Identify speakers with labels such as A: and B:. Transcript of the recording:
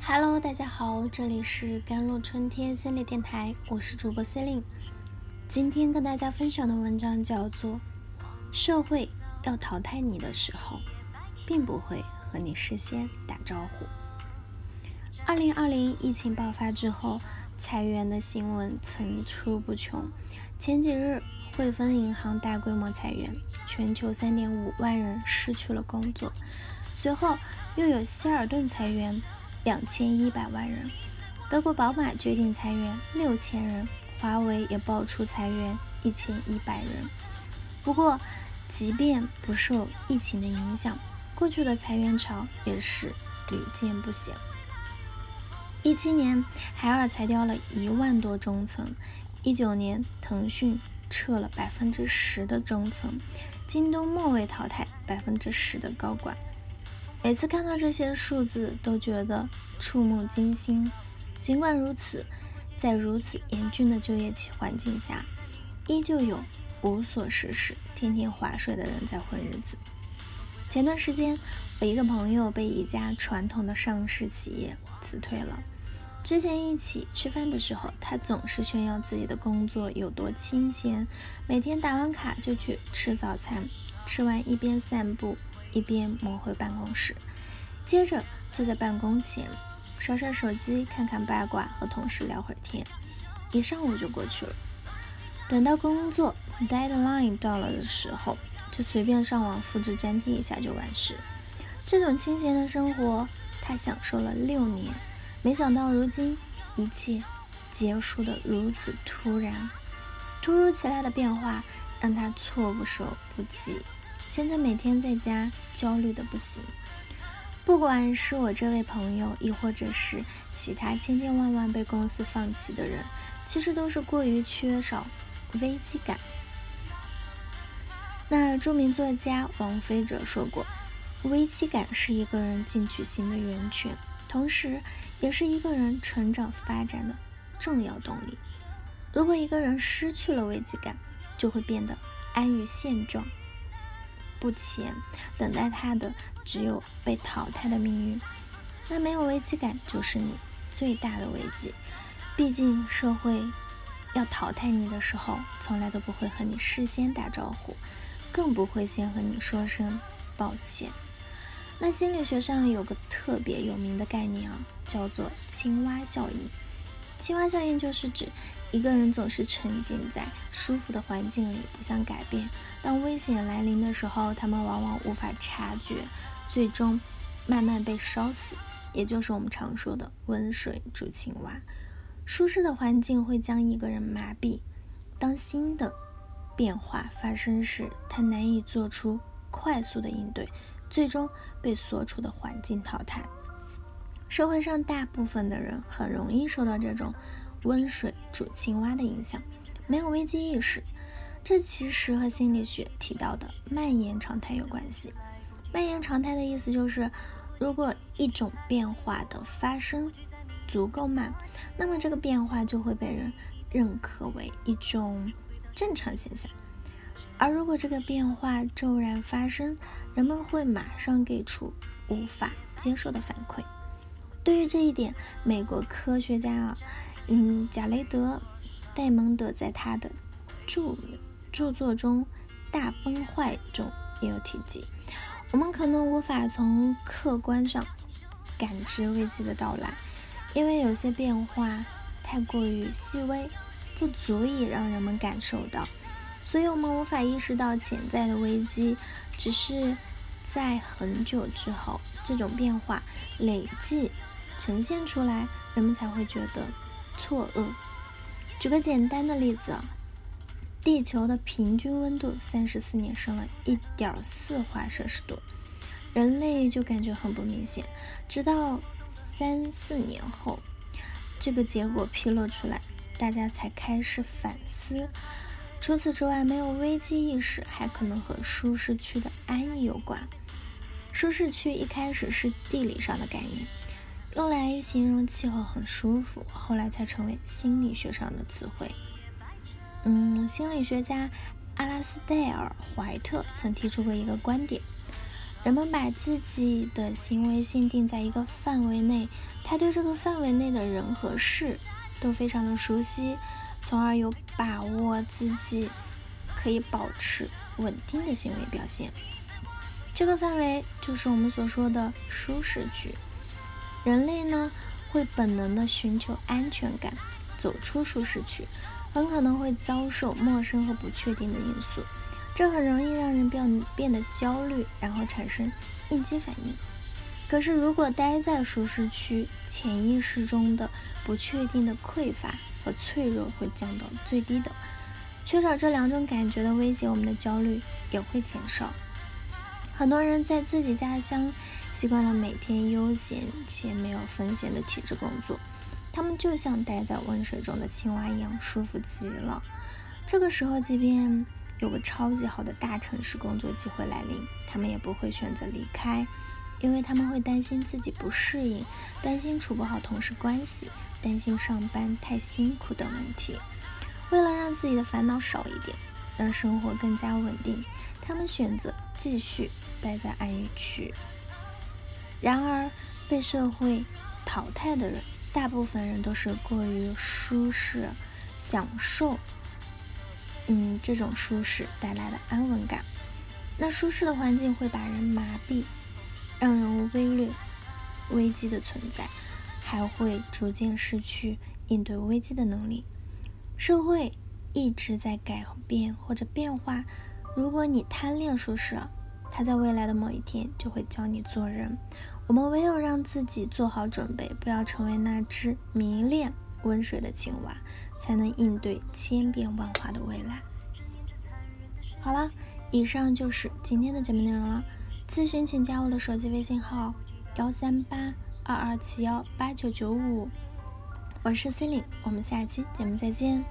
A: Hello，大家好，这里是甘露春天心理电台，我是主播 Celine。今天跟大家分享的文章叫做《社会要淘汰你的时候，并不会和你事先打招呼》。二零二零疫情爆发之后，裁员的新闻层出不穷。前几日，汇丰银行大规模裁员，全球三点五万人失去了工作。随后又有希尔顿裁员。两千一百万人，德国宝马决定裁员六千人，华为也爆出裁员一千一百人。不过，即便不受疫情的影响，过去的裁员潮也是屡见不鲜。一七年，海尔裁掉了一万多中层；一九年，腾讯撤了百分之十的中层，京东末位淘汰百分之十的高管。每次看到这些数字，都觉得触目惊心。尽管如此，在如此严峻的就业环境下，依旧有无所事事、天天划水的人在混日子。前段时间，我一个朋友被一家传统的上市企业辞退了。之前一起吃饭的时候，他总是炫耀自己的工作有多清闲，每天打完卡就去吃早餐，吃完一边散步。一边摸回办公室，接着坐在办公前刷刷手机，看看八卦，和同事聊会儿天，一上午就过去了。等到工作 deadline 到了的时候，就随便上网复制粘贴一下就完事。这种清闲的生活，他享受了六年，没想到如今一切结束的如此突然，突如其来的变化让他措不手不及。现在每天在家焦虑的不行，不管是我这位朋友，亦或者是其他千千万万被公司放弃的人，其实都是过于缺少危机感。那著名作家王菲哲说过，危机感是一个人进取心的源泉，同时也是一个人成长发展的重要动力。如果一个人失去了危机感，就会变得安于现状。不前，等待他的只有被淘汰的命运。那没有危机感，就是你最大的危机。毕竟社会要淘汰你的时候，从来都不会和你事先打招呼，更不会先和你说声抱歉。那心理学上有个特别有名的概念啊，叫做青蛙效应。青蛙效应就是指。一个人总是沉浸在舒服的环境里，不想改变。当危险来临的时候，他们往往无法察觉，最终慢慢被烧死。也就是我们常说的“温水煮青蛙”。舒适的环境会将一个人麻痹，当新的变化发生时，他难以做出快速的应对，最终被所处的环境淘汰。社会上大部分的人很容易受到这种。温水煮青蛙的影响，没有危机意识，这其实和心理学提到的蔓延常态有关系。蔓延常态的意思就是，如果一种变化的发生足够慢，那么这个变化就会被人认可为一种正常现象；而如果这个变化骤然发生，人们会马上给出无法接受的反馈。对于这一点，美国科学家啊。嗯，贾雷德·戴蒙德在他的著著作中《大崩坏》中也有提及。我们可能无法从客观上感知危机的到来，因为有些变化太过于细微，不足以让人们感受到，所以我们无法意识到潜在的危机。只是在很久之后，这种变化累计呈现出来，人们才会觉得。错愕。举个简单的例子啊，地球的平均温度三十四年升了一点四华摄氏度，人类就感觉很不明显。直到三四年后，这个结果披露出来，大家才开始反思。除此之外，没有危机意识，还可能和舒适区的安逸有关。舒适区一开始是地理上的概念。用来形容气候很舒服，后来才成为心理学上的词汇。嗯，心理学家阿拉斯戴尔·怀特曾提出过一个观点：人们把自己的行为限定在一个范围内，他对这个范围内的人和事都非常的熟悉，从而有把握自己可以保持稳定的行为表现。这个范围就是我们所说的舒适区。人类呢会本能的寻求安全感，走出舒适区，很可能会遭受陌生和不确定的因素。这很容易让人变变得焦虑，然后产生应激反应。可是，如果待在舒适区，潜意识中的不确定的匮乏和脆弱会降到最低的。缺少这两种感觉的威胁，我们的焦虑也会减少。很多人在自己家乡习惯了每天悠闲且没有风险的体制工作，他们就像待在温水中的青蛙一样舒服极了。这个时候，即便有个超级好的大城市工作机会来临，他们也不会选择离开，因为他们会担心自己不适应，担心处不好同事关系，担心上班太辛苦等问题。为了让自己的烦恼少一点，让生活更加稳定，他们选择继续待在安逸区。然而，被社会淘汰的人，大部分人都是过于舒适，享受。嗯，这种舒适带来的安稳感，那舒适的环境会把人麻痹，让人忽略危机的存在，还会逐渐失去应对危机的能力。社会一直在改变或者变化，如果你贪恋舒适，它在未来的某一天就会教你做人。我们唯有让自己做好准备，不要成为那只迷恋温水的青蛙。才能应对千变万化的未来。好了，以上就是今天的节目内容了。咨询请加我的手机微信号：幺三八二二七幺八九九五，我是 C e l i n e 我们下期节目再见。